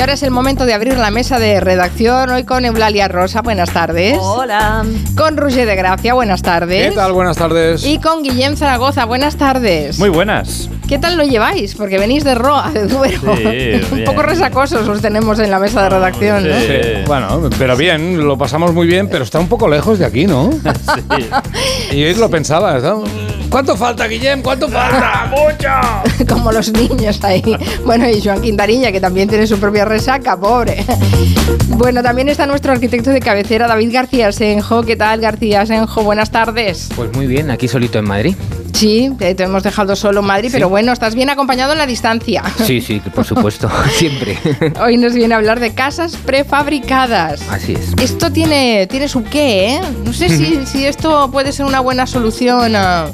Y ahora es el momento de abrir la mesa de redacción. Hoy con Eulalia Rosa, buenas tardes. Hola. Con Roger de Gracia, buenas tardes. ¿Qué tal? Buenas tardes. Y con Guillem Zaragoza, buenas tardes. Muy buenas. ¿Qué tal lo lleváis? Porque venís de Roa, de Duero. Sí, Un poco resacosos os tenemos en la mesa de redacción, ¿no? Sí. Sí, Bueno, pero bien, lo pasamos muy bien, pero está un poco lejos de aquí, ¿no? Sí. Y hoy lo pensabas, ¿no? ¿Cuánto falta, Guillem? ¿Cuánto falta? ¡Mucho! Como los niños ahí. Bueno, y Joan Quintanilla, que también tiene su propia resaca, pobre. Bueno, también está nuestro arquitecto de cabecera, David García Senjo. ¿Qué tal, García Senjo? Buenas tardes. Pues muy bien, aquí solito en Madrid. Sí, te, hemos dejado solo en Madrid, pero bueno, estás bien acompañado en la distancia. Sí, sí, por supuesto, siempre. Hoy nos viene a hablar de casas prefabricadas. Así es. Esto tiene, tiene su qué, ¿eh? No sé si, si esto puede ser una buena solución. a-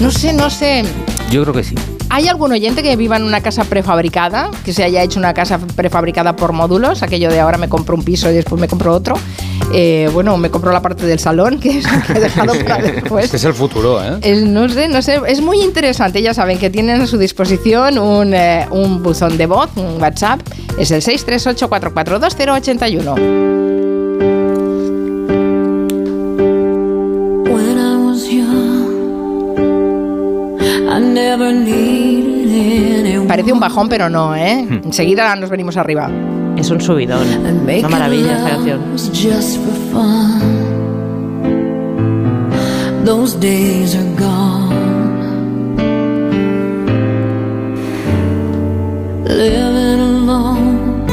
no sé, no sé. Yo creo que sí. ¿Hay algún oyente que viva en una casa prefabricada? Que se haya hecho una casa prefabricada por módulos, aquello de ahora me compro un piso y después me compro otro. Eh, bueno, me compro la parte del salón, que es lo que he dejado para después. Este es el futuro, ¿eh? Es- no sé, no sé, es muy interesante. Ya saben que tienen a su disposición un, eh, un buzón de voz, un WhatsApp. Es el 638-442-081. When I was young, I never needed anyone. Parece un bajón, pero no, ¿eh? Enseguida nos venimos arriba. Es un subidón. Una maravilla esta canción. was just for fun. Those days are gone. Living alone.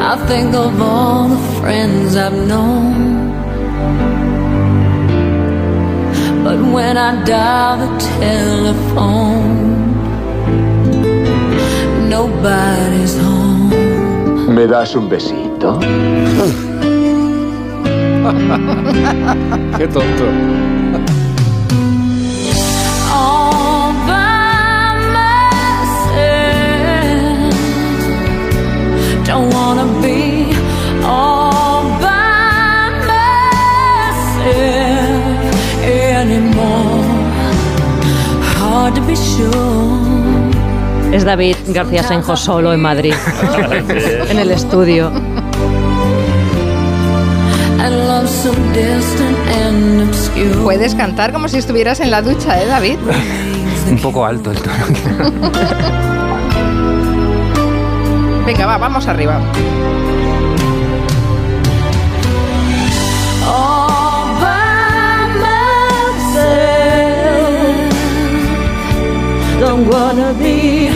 I think of all the friends I've known. But when I dial the telephone, nobody's home. ¿Me das un besito? Qué tonto. all by myself. Don't wanna be all by myself anymore. Hard to be sure. Es David García Senjo solo en Madrid, en el estudio. Puedes cantar como si estuvieras en la ducha, ¿eh, David? Un poco alto el tono. Venga, va, vamos arriba. all by myself. Don't wanna be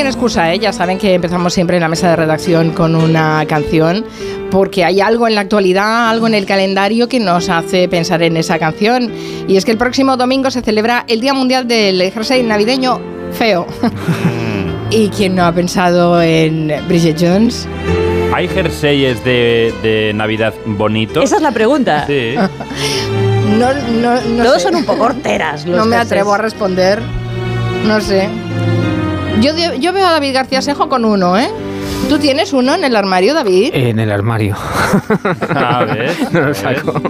tiene excusa, ¿eh? Ya saben que empezamos siempre en la mesa de redacción con una canción, porque hay algo en la actualidad, algo en el calendario que nos hace pensar en esa canción. Y es que el próximo domingo se celebra el Día Mundial del Jersey Navideño Feo. ¿Y quién no ha pensado en Bridget Jones? ¿Hay jerseyes de, de Navidad bonitos? Esa es la pregunta. Sí. No, no, no Todos sé. son un poco horteras. Los No me jerseys. atrevo a responder. No sé. Yo, yo veo a David García Sejo con uno, ¿eh? ¿Tú tienes uno en el armario, David? En el armario. A ver. No lo saco.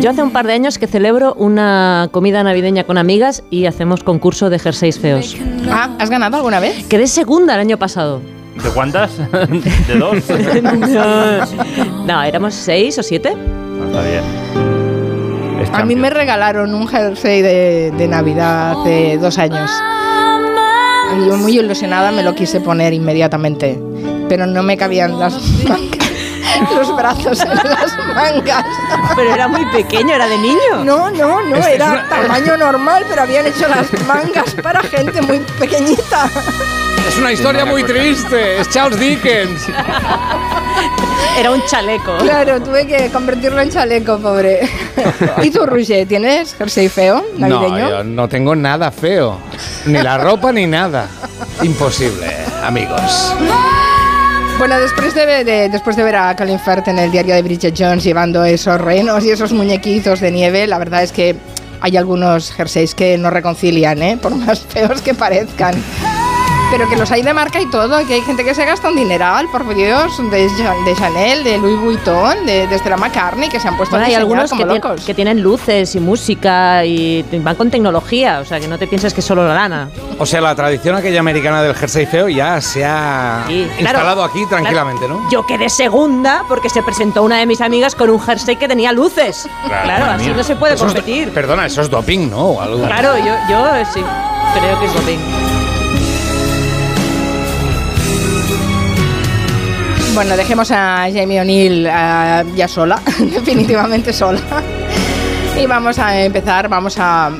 Yo hace un par de años que celebro una comida navideña con amigas y hacemos concurso de jerseys feos. Ah, ¿Has ganado alguna vez? Quedé segunda el año pasado. ¿De cuántas? ¿De dos? No, éramos seis o siete. No, está bien. A mí me regalaron un jersey de, de Navidad hace dos años. Y yo muy ilusionada me lo quise poner inmediatamente. Pero no me cabían las mangas, los brazos en las mangas. Pero era muy pequeño, era de niño. No, no, no, era tamaño normal, pero habían hecho las mangas para gente muy pequeñita. Es una historia muy triste. Es Charles Dickens. Era un chaleco. Claro, tuve que convertirlo en chaleco, pobre. ¿Y tú, Roger, tienes jersey feo navideño? No, yo no tengo nada feo. Ni la ropa ni nada. Imposible, amigos. Bueno, después de, de- después de ver a Colin Firth en el diario de Bridget Jones llevando esos renos y esos muñequizos de nieve, la verdad es que hay algunos jerseys que no reconcilian, ¿eh? por más feos que parezcan. Pero que los hay de marca y todo, que hay gente que se gasta un dineral, por Dios, de, de Chanel, de Louis Vuitton, de, de Stella McCartney, que se han puesto Bueno, a hay algunos como que, tien- locos. que tienen luces y música y van con tecnología, o sea que no te pienses que es solo la lana. O sea, la tradición aquella americana del jersey feo ya se ha Sí, claro, instalado aquí tranquilamente, claro. ¿no? Yo quedé segunda porque se presentó una de mis amigas con un jersey que tenía luces. Claro, así no se puede Eso es- competir. perdona, eso es doping, ¿no? Algo. Claro, yo, yo sí, creo que es doping. Bueno, dejemos a Jamie O'Neill eh, ya sola, definitivamente sola. Y vamos a empezar, vamos a...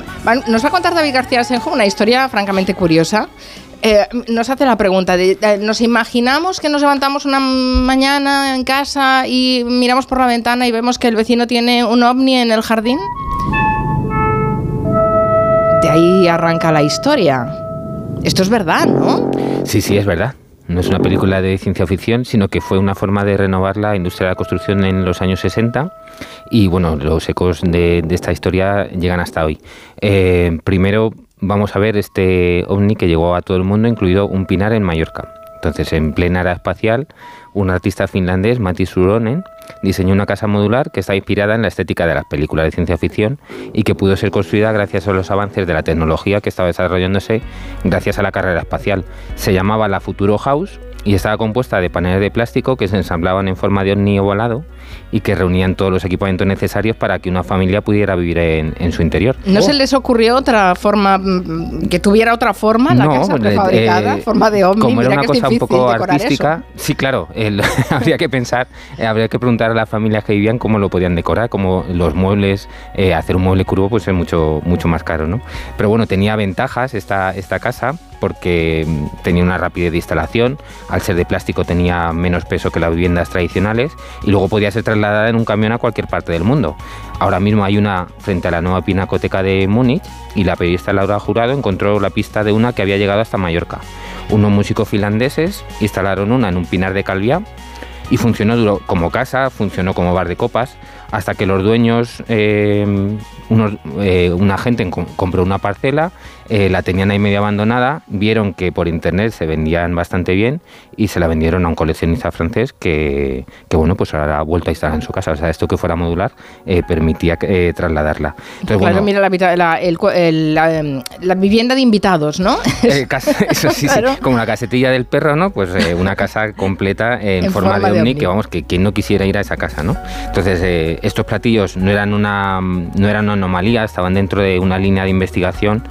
Nos va a contar David García Senjo una historia francamente curiosa. Eh, nos hace la pregunta, de, de- ¿nos imaginamos que nos levantamos una mañana en casa y miramos por la ventana y vemos que el vecino tiene un ovni en el jardín? De ahí arranca la historia. Esto es verdad, ¿no? Sí, sí, es verdad. No es una película de ciencia ficción, sino que fue una forma de renovar la industria de la construcción en los años 60 y bueno, los ecos de, esta historia llegan hasta hoy. Eh, primero vamos a ver este ovni que llegó a todo el mundo, incluido un pinar en Mallorca. Entonces, en plena era espacial, un artista finlandés, Matti Suronen, diseñó una casa modular que está inspirada en la estética de las películas de ciencia ficción y que pudo ser construida gracias a los avances de la tecnología que estaba desarrollándose gracias a la carrera espacial. Se llamaba la Futuro House y estaba compuesta de paneles de plástico que se ensamblaban en forma de ovni ovalado y que reunían todos los equipamientos necesarios para que una familia pudiera vivir en, en su interior. ¿No se les ocurrió otra forma, mm, que tuviera otra forma la No, casa prefabricada? eh, forma de ovni, Como era una cosa un poco artística, sí, claro, el- habría que pensar, eh, habría que preguntar a las familias que vivían cómo lo podían decorar, cómo los muebles, eh, hacer un mueble curvo pues es mucho, mucho más caro, ¿no? Pero bueno, tenía ventajas esta, esta casa porque mm, tenía una rapidez de instalación, al ser de plástico tenía menos peso que las viviendas tradicionales y luego podía ser trasladada en un camión a cualquier parte del mundo. Ahora mismo hay una frente a la nueva pinacoteca de Múnich y la periodista Laura Jurado encontró la pista de una que había llegado hasta Mallorca. Unos músicos finlandeses instalaron una en un pinar de Calviá y funcionó como casa, funcionó como bar de copas, hasta que los dueños, eh, unos, eh, una gente com- compró una parcela, eh, la tenían ahí medio abandonada, vieron que por internet se vendían bastante bien y se la vendieron a un coleccionista francés que, que bueno, pues ahora ha vuelto a instalar en su casa. O sea, esto que fuera modular eh, permitía eh, trasladarla. Entonces, Claro, bueno, mira la, la- el el- la, em, la vivienda de invitados, ¿no? Eh, eso sí, sí, Claro. como la casetilla del perro, ¿no? Pues eh, una casa completa en, En forma, forma de de ovni, ovni. que vamos, que quien no quisiera ir a esa casa, ¿no? Entonces, eh, estos platillos no eran una no eran una anomalía, estaban dentro de una línea de investigación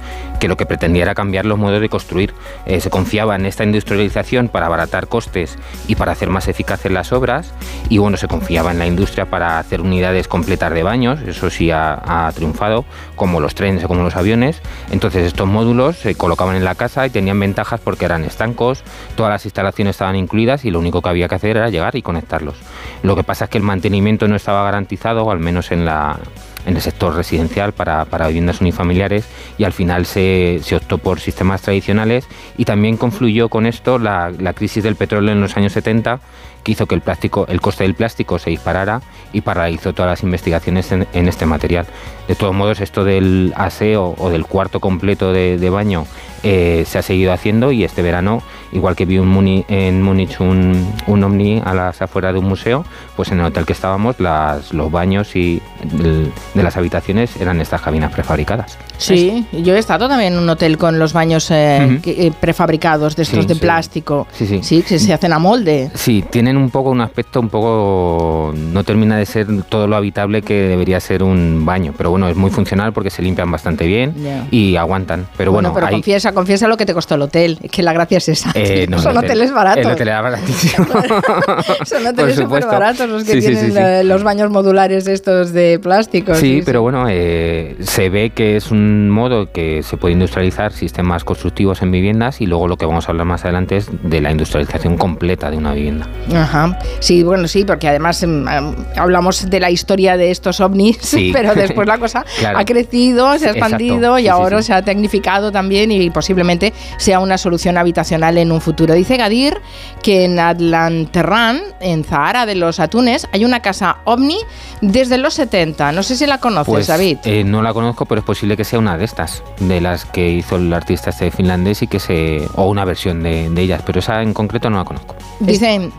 que lo que pretendía era cambiar los modos de construir. Eh, se confiaba en esta industrialización para abaratar costes y para hacer más eficaces las obras, y bueno, se confiaba en la industria para hacer unidades completas de baños, eso sí ha, ha triunfado, como los trenes o como los aviones. Entonces, estos módulos se colocaban en la casa y tenían ventajas porque eran estancos, todas las instalaciones estaban incluidas y lo único que había que hacer era llegar y conectarlos. Lo que pasa es que el mantenimiento no estaba garantizado, al menos en la en el sector residencial para, para viviendas unifamiliares y al final se, se optó por sistemas tradicionales y también confluyó con esto la, crisis del petróleo en los años 70 que hizo que el plástico, el coste del plástico se disparara y paralizó todas las investigaciones en, este material. De todos modos, esto del aseo o del cuarto completo de, de baño eh, se ha seguido haciendo y este verano, igual que vi un Muni- en Múnich un, un ovni a las afueras de un museo, pues en el hotel que estábamos las, los baños y de las habitaciones eran estas cabinas prefabricadas. Sí, yo he estado también en un hotel con los baños eh, que- eh, prefabricados, de estos Sí, de sí. plástico. Sí, sí. que se hacen a molde. Sí, tienen un poco un aspecto un poco no termina de ser todo lo habitable que debería ser un baño, pero bueno, es muy funcional porque se limpian bastante bien y aguantan. Pero bueno, pero hay- confiesa, confiesa lo que te costó el hotel. Es que la gracia es esa. Eh, no, Son el hotel- hoteles baratos. El hotel era baratísimo. Son hoteles súper baratos los que Sí, tienen sí, sí. eh, los baños modulares estos de plástico. Sí, pero bueno, eh, se ve que es un modo que se puede industrializar sistemas constructivos en viviendas y luego lo que vamos a hablar más adelante es de la industrialización completa de una vivienda. Ajá. Sí, bueno, sí, porque además em, em, hablamos de la historia de estos ovnis, pero después la cosa Claro. ha crecido, se ha exacto. expandido y ahora se ha tecnificado también y posiblemente sea una solución habitacional en un futuro. Dice Gadir que en Atlanterran, en Zahara de los Atunes, hay una casa ovni desde los 70. No sé si la conoces, Pues David. eh, no la conozco, pero es posible que sea una de estas, de las que hizo el artista este finlandés y que se o una versión de, de ellas, pero esa en concreto no la conozco. Dicen,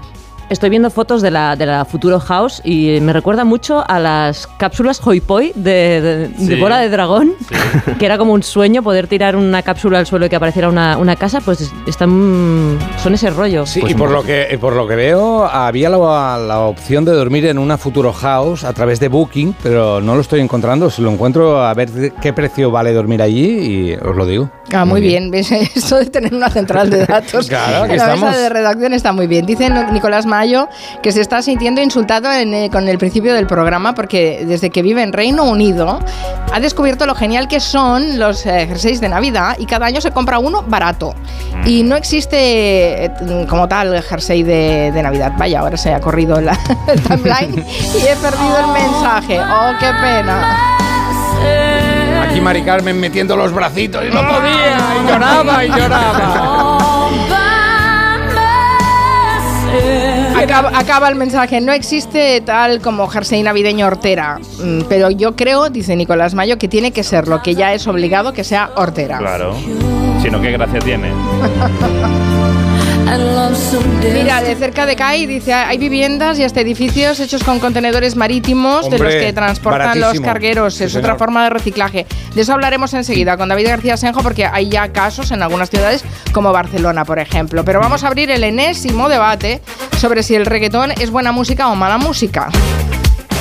Estoy viendo fotos de la, de la Futuro House y me recuerda mucho a las cápsulas Hoi Poi de, de, de Sí. bola de dragón, que era como un sueño poder tirar una cápsula al suelo y que apareciera una, una casa, pues están, son ese rollo. Sí, Pues y por muy lo, que, y por lo que veo, había la, la opción de dormir en una Futuro House a través de Booking, pero no lo estoy encontrando. Si lo encuentro, a ver de qué precio vale dormir allí y os lo digo. Ah, muy bien. ¿Ves? Esto de tener una central de datos Claro, aquí en la estamos. mesa de redacción está muy bien. Dice Nicolás Mayo que se está sintiendo insultado en, eh, con el principio del programa porque desde que vive en Reino Unido ha descubierto lo genial que son los eh, jerseys de Navidad y cada año se compra uno barato. Y no existe eh, como tal jersey de, de Navidad. Vaya, ahora se ha corrido la, el timeline y he perdido el mensaje. Oh, qué pena. Aquí Mari Carmen metiendo los bracitos y no podía, y lloraba y lloraba. Acaba, acaba el mensaje. No existe tal como jersey navideño hortera. Mm, Pero yo creo, dice Nicolás Mayo, que tiene que ser lo que ya es obligado que sea hortera. Claro. Si no, ¿qué gracia tiene? Mira, de cerca de CAI dice hay viviendas y hasta edificios hechos con contenedores marítimos de los que transportan los cargueros. Sí, es señor. otra forma de reciclaje. De eso hablaremos enseguida con David García Senjo porque hay ya casos en algunas ciudades como Barcelona, por ejemplo. Pero vamos a abrir el enésimo debate sobre si el reggaetón es buena música o mala música.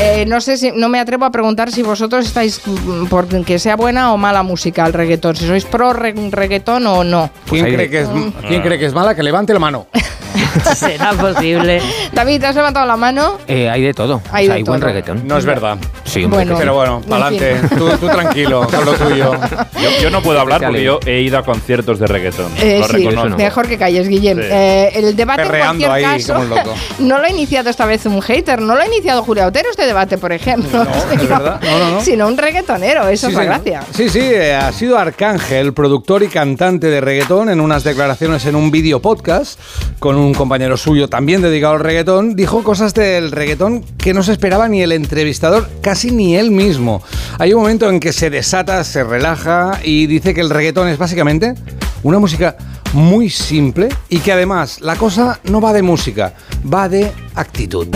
Eh, no sé si, no me atrevo a preguntar si vosotros estáis mm, por que sea buena o mala música el reggaetón, si sois pro re- reggaetón o no. ¿Quién, ahí- cree que es, ¿Quién cree que es mala? Que levante la mano. ¿Será posible? David, ¿te has levantado la mano? Eh, hay de todo, Hay O sea, de hay buen reggaetón. No es verdad. Sí, Bueno. Pero bueno, para adelante. Tú, tú tranquilo con lo tuyo. Yo, yo no puedo hablar porque yo he ido a conciertos de reggaetón. Eh, lo sí, reconozco. no. mejor que calles, Guillem. Sí. Eh, el debate Perreando en ahí cualquier caso como un loco. no lo ha iniciado esta vez un hater, no lo ha iniciado Julia Otero este debate, por ejemplo. No, es verdad. No, no, no. Sino un reggaetonero, eso es la gracia. Sí, sí, eh, ha sido Arcángel, productor y cantante de reggaetón, en unas declaraciones en un vídeo podcast con un compañero suyo también dedicado al reggaetón, dijo cosas del reggaetón que no se esperaba ni el entrevistador, casi ni él mismo. Hay un momento en que se desata, se relaja y dice que el reggaetón es básicamente una música muy simple y que además la cosa no va de música, va de actitud.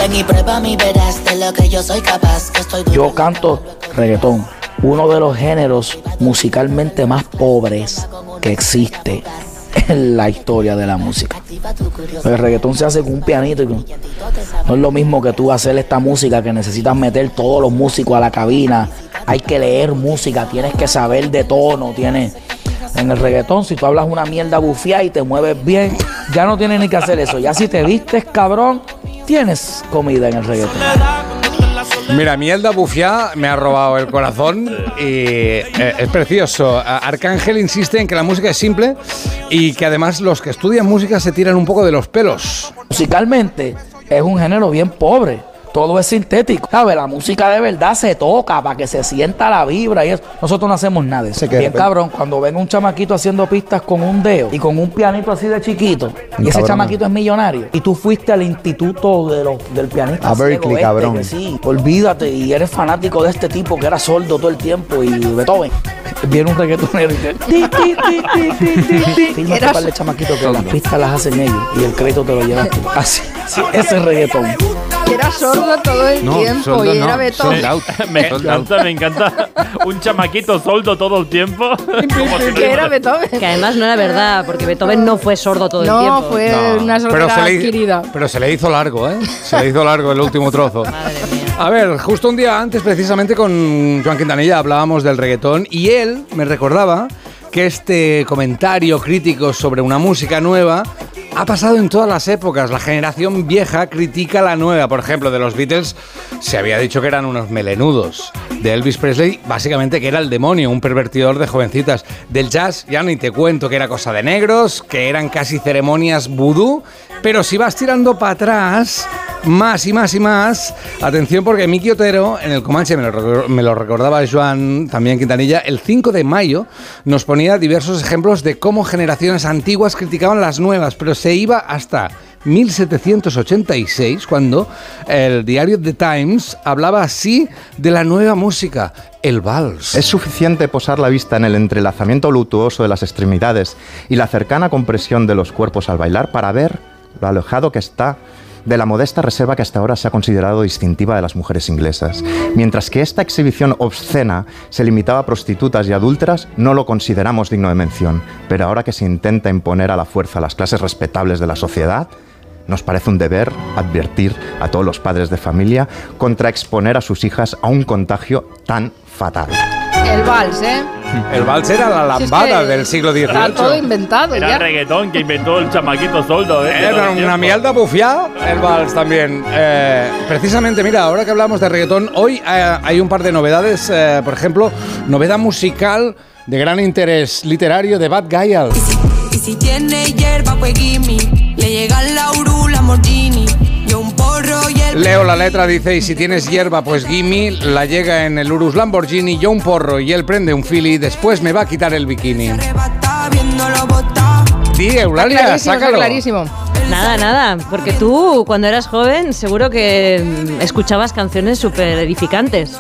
Yo canto reggaetón, uno de los géneros musicalmente más pobres que existe en la historia de la música. El reggaetón se hace con un pianito y con- no es lo mismo que tú hacer esta música que necesitas meter todos los músicos a la cabina. Hay que leer música, tienes que saber de tono, tienes en el reggaetón, si tú hablas una mierda bufía y te mueves bien, ya no tienes ni que hacer eso. Ya si te vistes cabrón, tienes comida en el reggaetón. Mira, Mielda Bufiá me ha robado el corazón y eh, es precioso. Arcángel insiste en que la música es simple y que además los que estudian música se tiran un poco de los pelos. Musicalmente es un género bien pobre. Todo es sintético. ¿Sabes? La música de verdad se toca para que se sienta la vibra y eso. Nosotros no hacemos nada de eso. Se queda Bien cabrón, cuando ven un chamaquito haciendo pistas con un dedo y con un pianito así de chiquito, y ese Cabrón. chamaquito es millonario, y tú fuiste al instituto de los, del pianista A Berkeley, este, cabrón. que sí, olvídate, y eres fanático de este tipo que era sordo todo el tiempo y Beethoven. Viene un reggaetonero y te... Ti, ti, ti, ti, ti, ti, ti. Fírmate Eras- para el chamaquito que las pistas las hacen ellos y el crédito te lo llevas tú. Así, sí, ese es reggaetón. Que era sordo todo el No, tiempo soldo y era no, Beethoven. sold out. Me Sold out. encanta, me encanta. Un chamaquito soldo todo el tiempo. Que era Beethoven. Que además no era verdad, porque Beethoven no fue sordo todo el No, tiempo. fue No, una pero sordera le, adquirida. pero se le hizo largo, ¿eh? Se le hizo largo el último trozo. A ver, justo un día antes, precisamente con Joan Quintanilla, hablábamos del reggaetón y él me recordaba que este comentario crítico sobre una música nueva ha pasado en todas las épocas. La generación vieja critica la nueva. Por ejemplo, de los Beatles se había dicho que eran unos melenudos. De Elvis Presley, básicamente que era el demonio, un pervertidor de jovencitas. Del jazz, ya ni te cuento que era cosa de negros, que eran casi ceremonias vudú. Pero si vas tirando para atrás, más y más y más. Atención porque Miki Otero, en el Comanche, me lo, recordaba Joan también Quintanilla, el 5 de mayo nos ponía diversos ejemplos de cómo generaciones antiguas criticaban las nuevas, pero se iba hasta 1786 cuando el diario The Times hablaba así de la nueva música, el vals. Es suficiente posar la vista en el entrelazamiento lutuoso de las extremidades y la cercana compresión de los cuerpos al bailar para ver lo alejado que está de la modesta reserva que hasta ahora se ha considerado distintiva de las mujeres inglesas. Mientras que esta exhibición obscena se limitaba a prostitutas y adúlteras, no lo consideramos digno de mención. Pero ahora que se intenta imponer a la fuerza a las clases respetables de la sociedad, nos parece un deber advertir a todos los padres de familia contra exponer a sus hijas a un contagio tan fatal. El vals, ¿eh? El vals era la Si es lambada que del siglo Está todo XVIII. inventado Era ya. el reggaetón que inventó el chamaquito soldo, ¿eh? Era Todo el una mierda bufiada, el vals también. Eh, precisamente, mira, ahora que hablamos de reggaetón, hoy eh, hay un par de novedades. eh, por ejemplo, novedad musical de gran interés literario de Bad Gyal. Y si tiene hierba, pues gimme. Le llega la Uru, Lamborghini. Yo un porro y Leo la letra, dice, y si tienes hierba, pues gimme, la llega en el Urus Lamborghini, yo un porro y él prende un fili, después me va a quitar el bikini. está sácalo. clarísimo. Nada, nada, porque tú cuando eras joven seguro que mm, escuchabas canciones súper edificantes.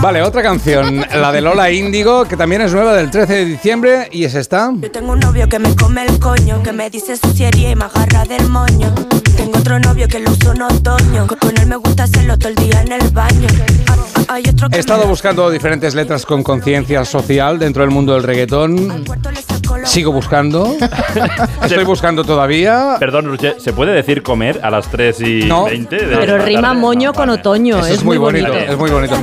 Vale, otra canción, la de Lola Índigo, que también es nueva del 13 de diciembre, y es esta. Yo tengo un novio que me come el coño, que me dice suciería y me agarra del moño. Tengo otro novio que lo uso en otoño. Con con él me gusta hacerlo todo el día en el baño. Hay otro que He estado buscando diferentes letras con conciencia social dentro del mundo del reggaetón. Sigo buscando. Estoy buscando todavía. Perdón, Ruche, ¿se puede decir comer a las 3 y No. 20? de Pero rima tarde? moño No, con vale. otoño, Eso es, muy bonito. es muy bonito.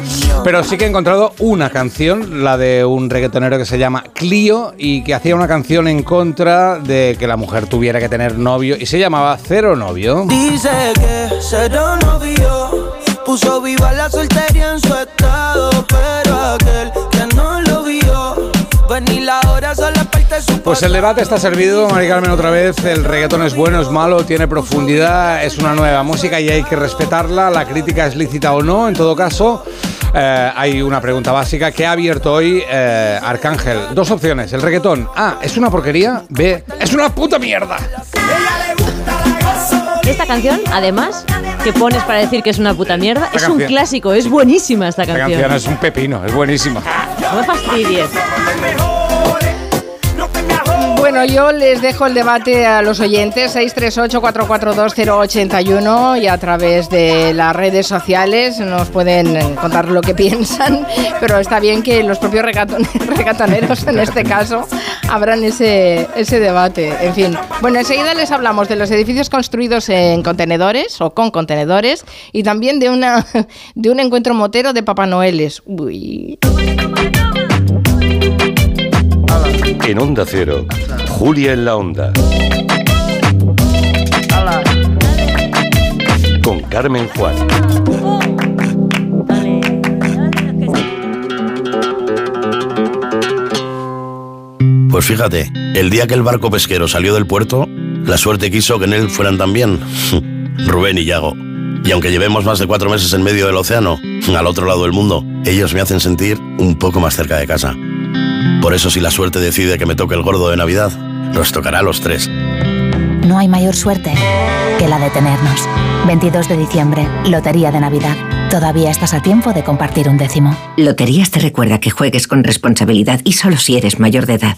Pero sí que he encontrado una canción, la de un reggaetonero que se llama Clio y que hacía una canción en contra de que la mujer tuviera que tener novio y se llamaba Cero Novio. Dice que cero novio puso viva la soltería en su estado, pero aquel que no lo vio, pues ni la hora Pues el debate está servido, Mari Carmen, otra vez. El reggaetón es bueno, es malo, tiene profundidad, es una nueva música y hay que respetarla. La crítica es lícita o no. En todo caso, eh, hay una pregunta básica que ha abierto hoy eh, Arcángel. Dos opciones. El reggaetón, A, es una porquería. B, es una puta mierda. Esta canción, además, que pones para decir que es una puta mierda, Esta es un clásico, es buenísima esta canción. canción es un pepino, es buenísima. No me fastidies. Bueno, yo les dejo el debate a los oyentes 638-442-081 y a través de las redes sociales nos pueden contar lo que piensan, pero está bien que los propios regaton- regatoneros en este caso abran ese, ese debate. En fin, bueno, enseguida les hablamos de los edificios construidos en contenedores o con contenedores y también de, una, de un encuentro motero de Papá Noeles. Uy. En Onda Cero, Julia en la Onda. Con Carmen Juan. Pues fíjate, el día que el barco pesquero salió del puerto, la suerte quiso que en él fueran también Rubén y Yago. Y aunque llevemos más de cuatro meses en medio del océano, al otro lado del mundo, ellos me hacen sentir un poco más cerca de casa. Por eso si la suerte decide que me toque el gordo de Navidad, nos tocará a los tres. No hay mayor suerte que la de tenernos. 22 de diciembre, Lotería de Navidad. Todavía estás a tiempo de compartir un décimo. Loterías te recuerda que juegues con responsabilidad y solo si eres mayor de edad.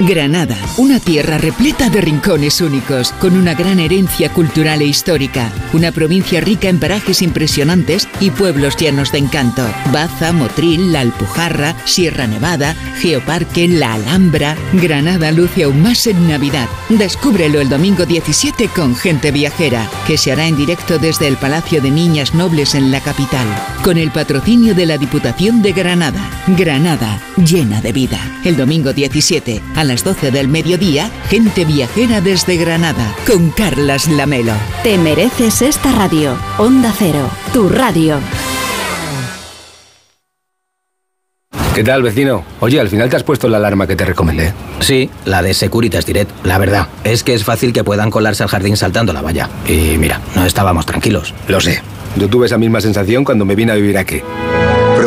Granada, una tierra repleta de rincones únicos, con una gran herencia cultural e histórica, una provincia rica en parajes impresionantes y pueblos llenos de encanto. Baza, Motril, La Alpujarra, Sierra Nevada, Geoparque, La Alhambra. Granada luce aún más en Navidad. Descúbrelo el domingo 17 con Gente Viajera, que se hará en directo desde el Palacio de Niñas Nobles en la capital, con el patrocinio de la Diputación de Granada. Granada, llena de vida. El domingo 17, a las 12 del mediodía, Gente Viajera desde Granada, con Carlas Lamelo. Te mereces esta radio. Onda Cero, tu radio. ¿Qué tal, vecino? Oye, al final te has puesto la alarma que te recomendé. Sí, la de Securitas Direct. La verdad, es que es fácil que puedan colarse al jardín saltando la valla. Y mira, no estábamos tranquilos. Lo sé. Yo tuve esa misma sensación cuando me vine a vivir aquí.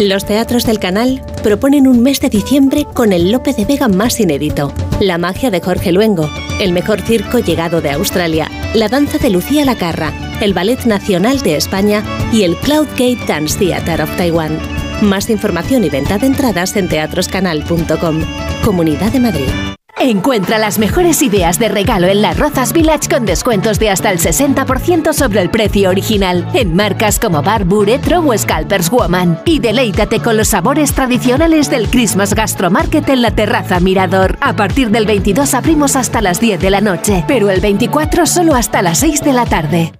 Los teatros del canal proponen un mes de diciembre con el Lope de Vega más inédito, la magia de Jorge Luengo, el mejor circo llegado de Australia, la danza de Lucía Lacarra, el Ballet Nacional de España y el Cloud Gate Dance Theatre of Taiwan. Más información y venta de entradas en teatroscanal.com. Comunidad de Madrid. Encuentra las mejores ideas de regalo en las Rozas Village con descuentos de hasta el 60% sobre el precio original en marcas como Barbour, Etro o Scalpers Woman. Y deleítate con los sabores tradicionales del Christmas Gastro Market en la terraza Mirador. A partir del 22 abrimos hasta las 10 de la noche, pero el 24 solo hasta las 6 de la tarde.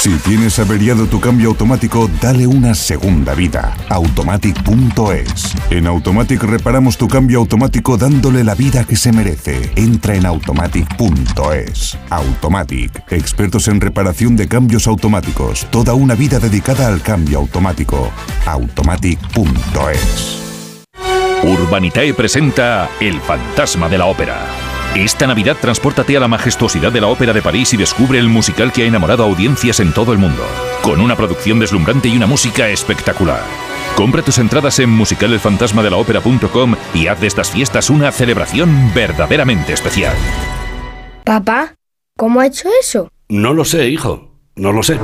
Si tienes averiado tu cambio automático, dale una segunda vida. Automatic.es. En Automatic reparamos tu cambio automático dándole la vida que se merece. Entra en Automatic.es. Automatic. Expertos en reparación de cambios automáticos. Toda una vida dedicada al cambio automático. Automatic.es. Urbanitae presenta El fantasma de la ópera. Esta Navidad transpórtate a la majestuosidad de la Ópera de París y descubre el musical que ha enamorado a audiencias en todo el mundo, con una producción deslumbrante y una música espectacular. Compra tus entradas en musicalelfantasmadelaopera.com y haz de estas fiestas una celebración verdaderamente especial. Papá, ¿cómo ha hecho eso? No lo sé, hijo, no lo sé.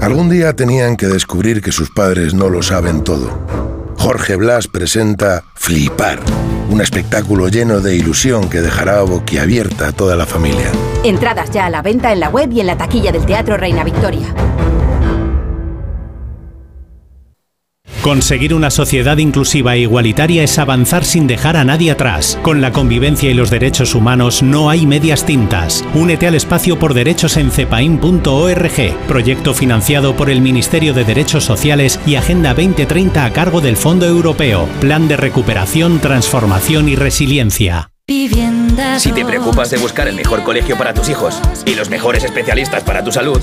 Algún día tenían que descubrir que sus padres no lo saben todo. Jorge Blas presenta Flipar, un espectáculo lleno de ilusión que dejará boquiabierta a toda la familia. Entradas ya a la venta en la web y en la taquilla del Teatro Reina Victoria. Conseguir una sociedad inclusiva e igualitaria es avanzar sin dejar a nadie atrás. Con la convivencia y los derechos humanos no hay medias tintas. Únete al espacio por derechos en cepain.org, proyecto financiado por el Ministerio de Derechos Sociales y Agenda 2030 a cargo del Fondo Europeo, Plan de Recuperación, Transformación y Resiliencia. Si te preocupas de buscar el mejor colegio para tus hijos y los mejores especialistas para tu salud,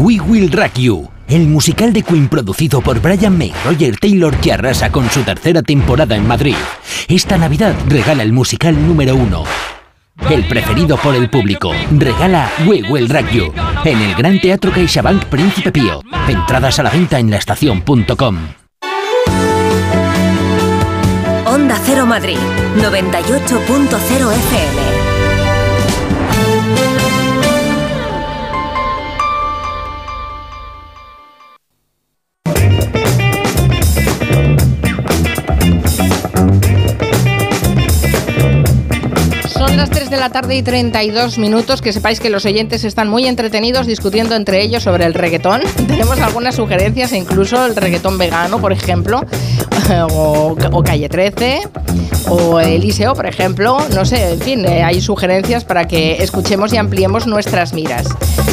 We Will Rock You, el musical de Queen producido por Brian May, Roger Taylor que arrasa con su tercera temporada en Madrid. Esta Navidad regala el musical número uno. El preferido por el público. Regala We Will Rock You en el Gran Teatro CaixaBank Príncipe Pío. Entradas a la venta en laestacion.com. Onda Cero Madrid, 98.0 FM. De la tarde y 32 minutos. Que sepáis que los oyentes están muy entretenidos discutiendo entre ellos sobre el reggaetón. Tenemos algunas sugerencias, incluso el reggaetón vegano, por ejemplo, o, o Calle 13, o Eliseo, por ejemplo. No sé, en fin, eh, hay sugerencias para que escuchemos y ampliemos nuestras miras.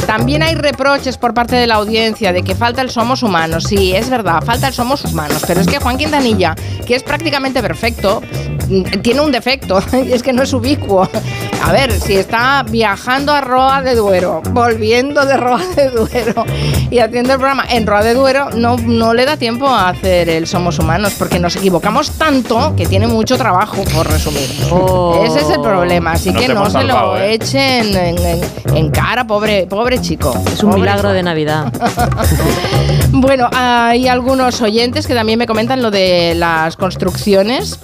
También hay reproches por parte de la audiencia de que falta el somos humanos. Sí, es verdad, falta el somos humanos. Pero es que Juan Quintanilla, que es prácticamente perfecto, mm, tiene un defecto, es que no es ubicuo. A ver, si está viajando a Roa de Duero, volviendo de Roa de Duero y haciendo el programa en Roa de Duero, no, no le da tiempo a hacer el Somos Humanos, porque nos equivocamos tanto que tiene mucho trabajo por resumir. Oh. Ese es el problema, así No que no se lo ¿eh? echen en, en- en cara, pobre, pobre chico. Es un Pobre milagro de Navidad. Bueno, hay algunos oyentes que también me comentan lo de las construcciones.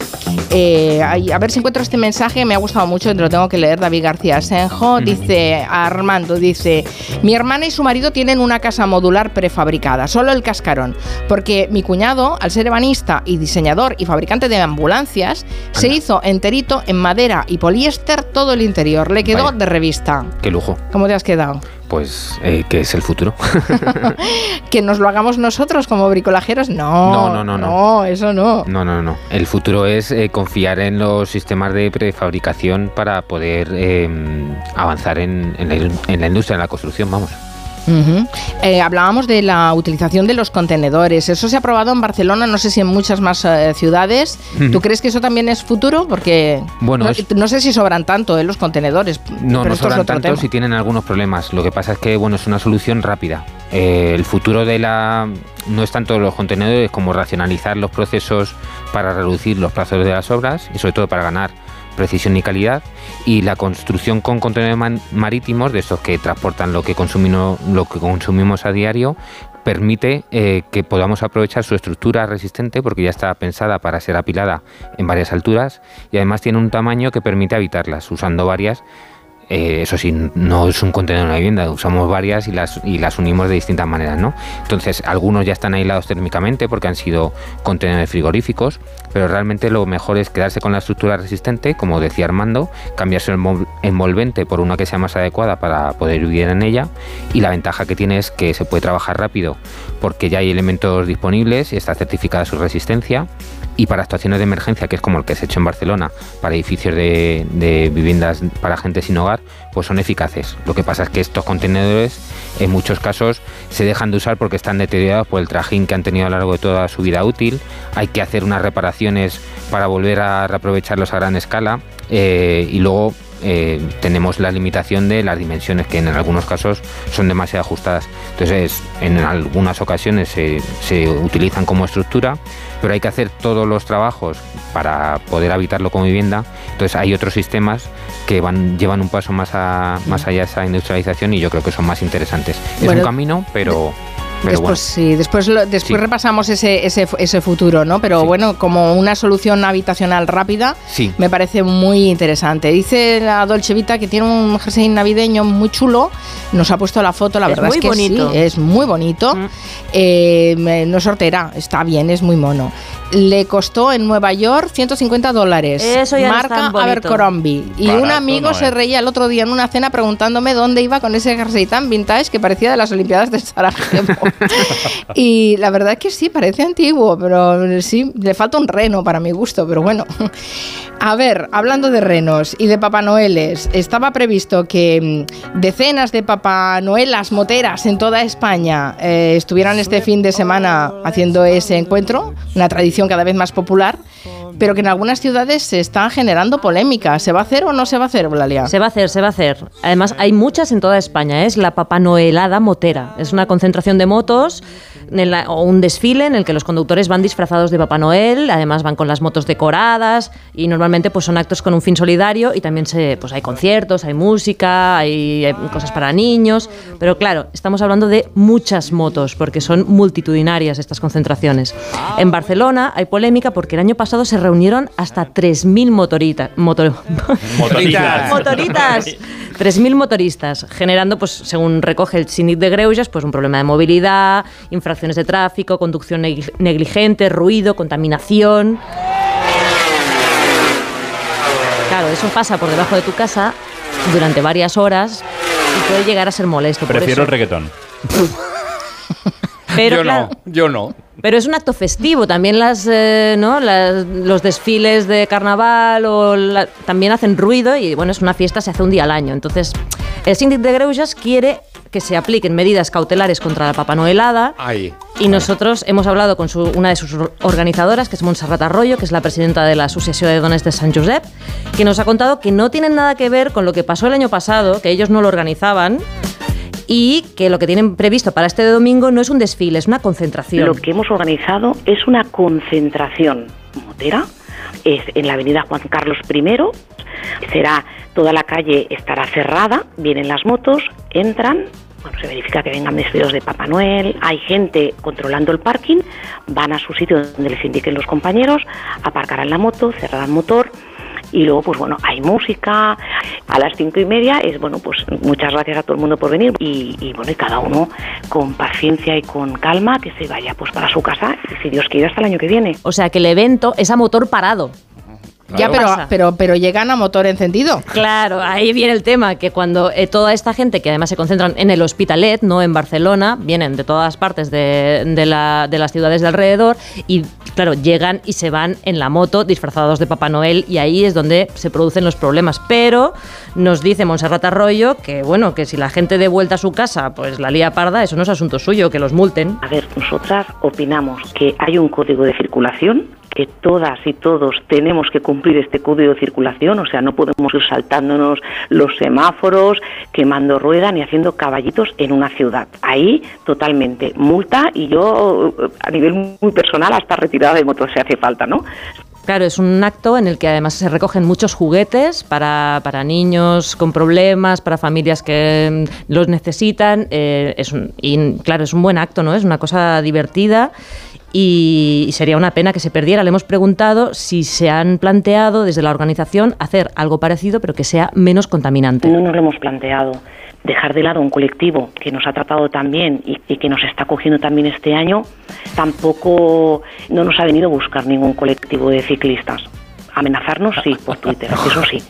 Eh, a ver si encuentro este mensaje, me ha gustado mucho, te lo tengo que leer. David García Senjo dice, Armando dice, mi hermana y su marido tienen una casa modular prefabricada, solo el cascarón, porque mi cuñado, al ser ebanista y diseñador y fabricante de ambulancias, se hizo enterito en madera y poliéster todo el interior, le quedó Vaya. de revista. Qué lujo. ¿Cómo te has quedado? Pues, eh, ¿qué es el futuro? ¿Que nos lo hagamos nosotros como bricolajeros? No, No, no, no, no. No, eso no. No, no, no. El futuro es eh, confiar en los sistemas de prefabricación para poder eh, avanzar en, en la, en la industria, en la construcción, vamos. Eh, hablábamos de la utilización de los contenedores. Eso se ha aprobado en Barcelona, no sé si en muchas más eh, ciudades. ¿Tú crees que eso también es futuro? Porque Bueno, no, es- no sé si sobran tanto eh, los contenedores. No, pero no es sobran tanto tema. si tienen algunos problemas. Lo que pasa es que bueno, es una solución rápida. El futuro de la no es tanto los contenedores como racionalizar los procesos para reducir los plazos de las obras y sobre todo para ganar precisión y calidad y la construcción con contenedores marítimos de estos que transportan lo que consumimos lo que consumimos a diario permite eh, que podamos aprovechar su estructura resistente porque ya está pensada para ser apilada en varias alturas y además tiene un tamaño que permite habitarlas usando varias eh, eso sí, no es un contenedor de una vivienda, usamos varias y las, y las unimos de distintas maneras, ¿no? Entonces, algunos ya están aislados térmicamente porque han sido contenedores frigoríficos, pero realmente lo mejor es quedarse con la estructura resistente, como decía Armando, cambiarse el envol- envolvente por una que sea más adecuada para poder vivir en ella, y la ventaja que tiene es que se puede trabajar rápido porque ya hay elementos disponibles está certificada su resistencia, y para actuaciones de emergencia, que es como el que se ha hecho en Barcelona, para edificios de, viviendas para gente sin hogar, pues son eficaces. Lo que pasa es que estos contenedores en muchos casos se dejan de usar porque están deteriorados por el trajín que han tenido a lo largo de toda su vida útil. Hay que hacer unas reparaciones para volver a reaprovecharlos a gran escala eh, y luego eh, tenemos la limitación de las dimensiones que en algunos casos son demasiado ajustadas. Entonces, en algunas ocasiones se, se utilizan como estructura, pero hay que hacer todos los trabajos para poder habitarlo como vivienda. Entonces, hay otros sistemas que van llevan un paso más, a- más allá de esa industrialización y yo creo que son más interesantes. es un camino, pero, pero Después sí, después, lo- después Sí. repasamos ese, ese, ese futuro, ¿no? Pero bueno, como una solución habitacional rápida, Sí. me parece muy interesante. Dice la Dolce Vita que tiene un jersey navideño muy chulo. Nos ha puesto la foto, la Es verdad muy es que bonito. sí, es muy bonito. Eh, me- no sortera, está bien, es muy mono. Le costó en Nueva York 150 dólares. Eso ya no es Marca. Abercrombie. Y Barato un amigo no se reía el otro día en una cena preguntándome dónde iba con ese jersey tan vintage que parecía de las Olimpiadas de Sarajevo. y la verdad es que sí, parece antiguo, pero sí, le falta un reno para mi gusto, pero bueno. A ver, hablando de renos y de Papá Noeles, estaba previsto que mm, decenas de Papá Noelas moteras en toda España eh, estuvieran este fin de semana haciendo ese encuentro, una tradición cada vez más popular, pero que en algunas ciudades se está generando polémica. ¿Se va a hacer o no se va a hacer, Eulalia? Se va a hacer, se va a hacer. Además, hay muchas en toda España. Es la Papá Noelada motera. Es una concentración de motos en la- o un desfile en el que los conductores van disfrazados de Papá Noel. Además, van con las motos decoradas y normalmente pues, son actos con un fin solidario y también se, pues, hay conciertos, hay música, hay, hay cosas para niños. Pero claro, estamos hablando de muchas motos porque son multitudinarias estas concentraciones. En Barcelona hay polémica porque el año pasado se reunieron hasta 3.000 motoritas. motor- Motoritas. motoritas. 3.000 motoristas, generando, pues, según recoge el Síndic de Greuges, pues un problema de movilidad, infracciones de tráfico, conducción negli- negligente, ruido, contaminación. Claro, eso pasa por debajo de tu casa durante varias horas y puede llegar a ser molesto. por Prefiero el reggaetón. Pero, yo claro, no, yo no. pero es un acto festivo. También las, eh, ¿no? Las- los desfiles de carnaval o la- también hacen ruido y bueno, es una fiesta, se hace un día al año. Entonces, el síndic de Greujas quiere que se apliquen medidas cautelares contra la Papa Noelada. Ahí. Y nosotros hemos hablado con su- una de sus or- organizadoras, que es Montserrat Arroyo, que es la presidenta de la Asociación de Dones de San Josep, que nos ha contado que no tienen nada que ver con lo que pasó el año pasado, que ellos no lo organizaban, y que lo que tienen previsto para este domingo no es un desfile, es una concentración. Lo que hemos organizado es una concentración motera. Es en la avenida Juan Carlos I. Será toda la calle estará cerrada. Vienen las motos, entran. Bueno, se verifica que vengan vestidos de Papá Noel. Hay gente controlando el parking. Van a su sitio donde les indiquen los compañeros. Aparcarán la moto, cerrarán motor. Y luego, pues bueno, hay música. A las cinco y media es, bueno, pues muchas gracias a todo el mundo por venir. Y, y, bueno, y cada uno con paciencia y con calma que se vaya pues para su casa. Y si Dios quiere, hasta el año que viene. O sea que el evento es a motor parado. Ya, pero, pero, pero llegan a motor encendido. Claro, ahí viene el tema, que cuando eh, toda esta gente, que además se concentran en el Hospitalet, no en Barcelona, vienen de todas partes de, de la- de las ciudades de alrededor y, claro, llegan y se van en la moto disfrazados de Papá Noel y ahí es donde se producen los problemas. Pero nos dice Monserrat Arroyo que, bueno, que si la gente de vuelta a su casa pues la lía parda, eso no es asunto suyo, que los multen. A ver, nosotras opinamos que hay un código de circulación, que todas y todos tenemos que cumplir este código de circulación, o sea, no podemos ir saltándonos los semáforos, quemando rueda ni haciendo caballitos en una ciudad. Ahí totalmente multa y yo eh, a nivel muy personal hasta retirada de moto si hace falta, ¿no? Claro, es un acto en el que además se recogen muchos juguetes para, para niños con problemas, para familias que mm, los necesitan. eh, es un- y claro, es un buen acto, ¿no? Es una cosa divertida y, y sería una pena que se perdiera. Le hemos preguntado si se han planteado desde la organización hacer algo parecido, pero que sea menos contaminante. No nos lo hemos planteado. Dejar de lado un colectivo que nos ha tratado tan bien y, y que nos está cogiendo también este año, tampoco no nos ha venido a buscar ningún colectivo de ciclistas. Amenazarnos sí, por Twitter, eso sí.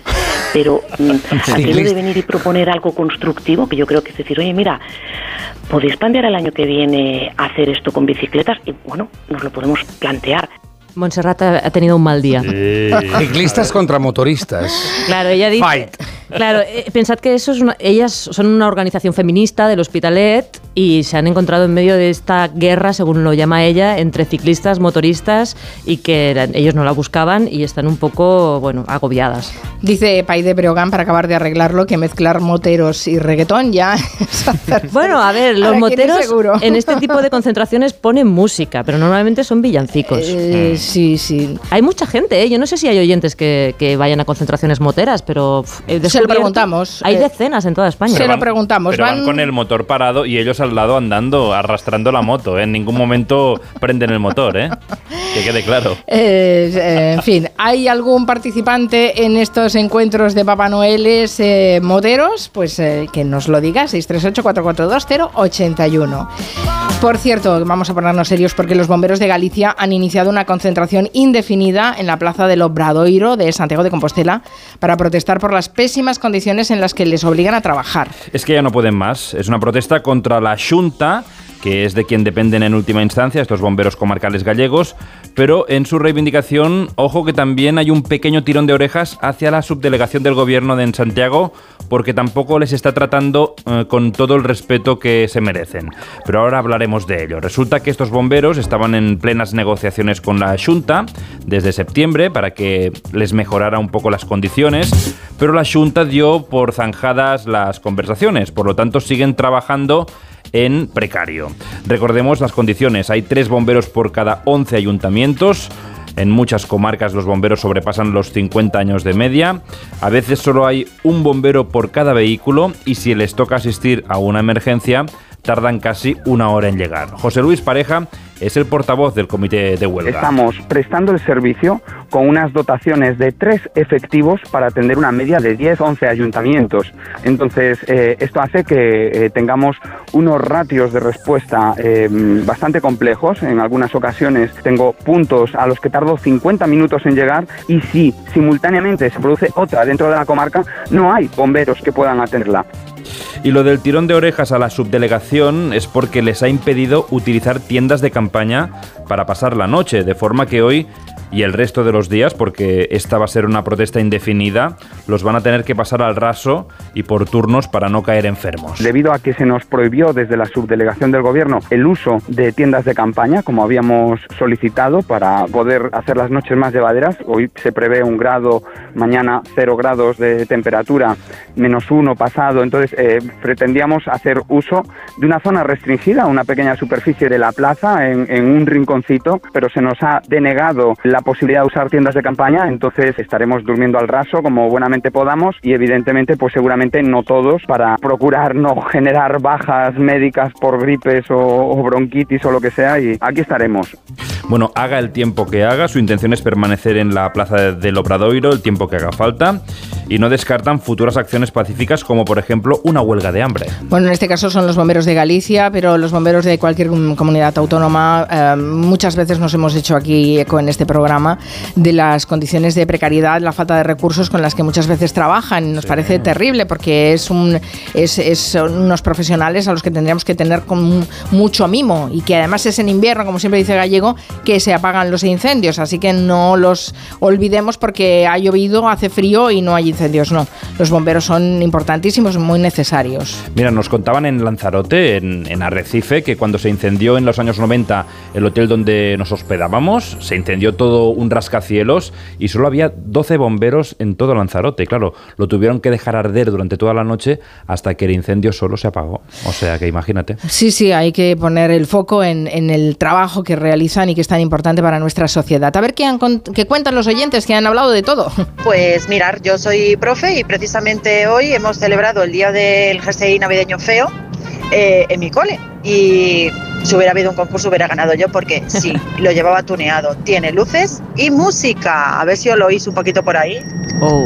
Pero mm, aquello de venir y proponer algo constructivo, que yo creo que es decir, oye, mira, podéis plantear el año que viene hacer esto con bicicletas y bueno, nos lo podemos plantear. Montserrat ha ha tenido un mal día. Ciclistas contra motoristas. Claro, ella dice. Fight. Claro, eh, pensad que eso es una- ellas son una organización feminista del Hospitalet y se han encontrado en medio de esta guerra, según lo llama ella, entre ciclistas, motoristas y que eran- ellos no la buscaban y están un poco, bueno, agobiadas. Dice Pai de Breogán, para acabar de arreglarlo, que mezclar moteros y reggaetón ya es hacer- Bueno, a ver, los Ahora moteros en este tipo de concentraciones ponen música, pero normalmente son villancicos. Eh, sí, sí. Hay mucha gente, ¿eh? yo no sé si hay oyentes que, que vayan a concentraciones moteras, pero he Se lo preguntamos. Hay eh, decenas en toda España. Se lo preguntamos. Pero van... Van- con el motor parado y ellos al lado andando, arrastrando la moto. ¿eh? En ningún momento prenden el motor, ¿eh? Que quede claro. Eh, eh, en fin, ¿hay algún participante en estos encuentros de Papá Noeles eh, moderos? Pues que nos lo diga, 638-442-081. Por cierto, vamos a ponernos serios porque los bomberos de Galicia han iniciado una concentración indefinida en la plaza del Obradoiro de Santiago de Compostela para protestar por las pésimas condiciones en las que les obligan a trabajar. Es que ya no pueden más. Es una protesta contra la Junta que es de quien dependen en última instancia estos bomberos comarcales gallegos, pero en su reivindicación, ojo que también hay un pequeño tirón de orejas hacia la subdelegación del gobierno de en Santiago, porque tampoco les está tratando eh, con todo el respeto que se merecen. Pero ahora hablaremos de ello. Resulta que estos bomberos estaban en plenas negociaciones con la Junta desde septiembre para que les mejorara un poco las condiciones, pero la Junta dio por zanjadas las conversaciones, por lo tanto siguen trabajando en precario. Recordemos las condiciones, hay tres bomberos por cada 11 ayuntamientos. En muchas comarcas los bomberos sobrepasan los 50 años de media. A veces solo hay un bombero por cada vehículo y si les toca asistir a una emergencia, tardan casi una hora en llegar. José Luis Pareja es el portavoz del comité de huelga. Estamos prestando el servicio con unas dotaciones de tres efectivos para atender una media de 10-11 ayuntamientos. Entonces, eh, esto hace que eh, tengamos unos ratios de respuesta eh, bastante complejos. En algunas ocasiones tengo puntos a los que tardo 50 minutos en llegar y si simultáneamente se produce otra dentro de la comarca, no hay bomberos que puedan atenderla. Y lo del tirón de orejas a la subdelegación es porque les ha impedido utilizar tiendas de campaña para pasar la noche, de forma que hoy y el resto de los días, porque esta va a ser una protesta indefinida, los van a tener que pasar al raso y por turnos para no caer enfermos. Debido a que se nos prohibió desde la subdelegación del gobierno el uso de tiendas de campaña, como habíamos solicitado para poder hacer las noches más llevaderas, hoy se prevé un grado, mañana cero grados de temperatura, menos uno pasado, entonces eh, pretendíamos hacer uso de una zona restringida, una pequeña superficie de la plaza en, en un rinconcito, pero se nos ha denegado la posibilidad de usar tiendas de campaña, entonces estaremos durmiendo al raso como buenamente podamos y evidentemente pues seguramente no todos para procurar no generar bajas médicas por gripes o, bronquitis o lo que sea y aquí estaremos. Bueno, haga el tiempo que haga, su intención es permanecer en la plaza del Obradoiro el tiempo que haga falta y no descartan futuras acciones pacíficas como por ejemplo una huelga de hambre. Bueno, en este caso son los bomberos de Galicia, pero los bomberos de cualquier comunidad autónoma eh, muchas veces nos hemos hecho aquí eco en este programa de las condiciones de precariedad, la falta de recursos con las que muchas veces trabajan. Nos parece terrible porque es un, es, son unos profesionales a los que tendríamos que tener con mucho mimo y que además es en invierno, como siempre dice Gallego, que se apagan los incendios. Así que no los olvidemos porque ha llovido, hace frío y no hay incendios. No, los bomberos son importantísimos, muy necesarios. Mira, nos contaban en Lanzarote, en, en Arrecife, que cuando se incendió en los años 90 el hotel donde nos hospedábamos, se incendió todo un rascacielos y solo había 12 bomberos en todo Lanzarote. Claro, lo tuvieron que dejar arder durante toda la noche hasta que el incendio solo se apagó. O sea que imagínate. Sí, sí, hay que poner el foco en, el trabajo que realizan y que es tan importante para nuestra sociedad. A ver qué, han, qué cuentan los oyentes que han hablado de todo. Pues mirar, yo soy profe y precisamente hoy hemos celebrado el Día del Jersey Navideño Feo eh, en mi cole. Y si hubiera habido un concurso hubiera ganado yo porque sí, lo llevaba tuneado. Tiene luces y música. A ver si os lo oís un poquito por ahí. Oh.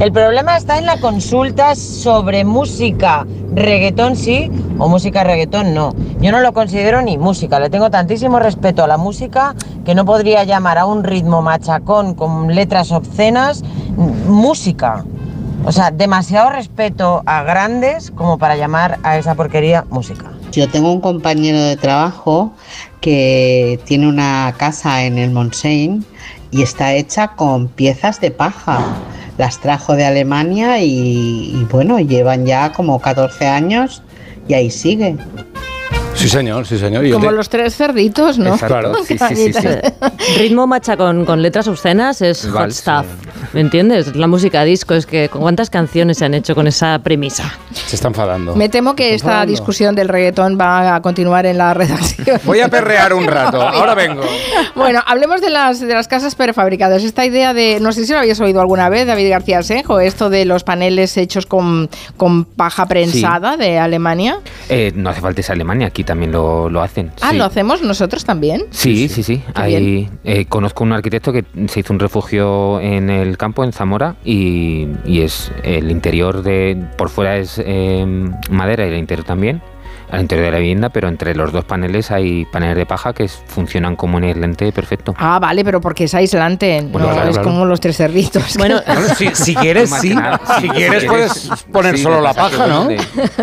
El problema está en la consulta sobre música. Reggaetón sí o música reggaetón no. Yo no lo considero ni música. Le tengo tantísimo respeto a la música que no podría llamar a un ritmo machacón con letras obscenas música. O sea, demasiado respeto a grandes como para llamar a esa porquería música. Yo tengo un compañero de trabajo que tiene una casa en el Montseny y está hecha con piezas de paja. Las trajo de Alemania y, y bueno, llevan ya como 14 años y ahí sigue. Sí, señor, sí, señor. Como los tres cerditos, ¿no? Claro, sí, sí, sí, Ritmo macha con, con, letras obscenas es hot stuff. ¿Me entiendes? La música disco es que ¿cuántas canciones se han hecho con esa premisa? Se está enfadando. Me temo que esta discusión del reggaetón va a continuar en la redacción. Voy a perrear un rato, ahora vengo. Bueno, hablemos de las, de las casas prefabricadas. Esta idea de, no sé si lo habías oído alguna vez, David García Senjo, esto de los paneles hechos con, con paja prensada de Alemania. Eh, no hace falta esa Alemania, aquí también lo, hacen. Ah, ¿lo hacemos nosotros también? Sí, sí, sí. Eh, conozco un arquitecto que se hizo un refugio en el campo, en Zamora, y, es el interior de. Por fuera es eh, madera y el interior también al interior de la vivienda, pero entre los dos paneles hay paneles de paja que funcionan como un aislante perfecto. Ah, vale, pero porque es aislante, Bueno, no claro, es claro. como los tres cerditos. Bueno, si, si quieres, sí. Si sí, quieres, si puedes poner sí, solo la paja, ¿no? Le,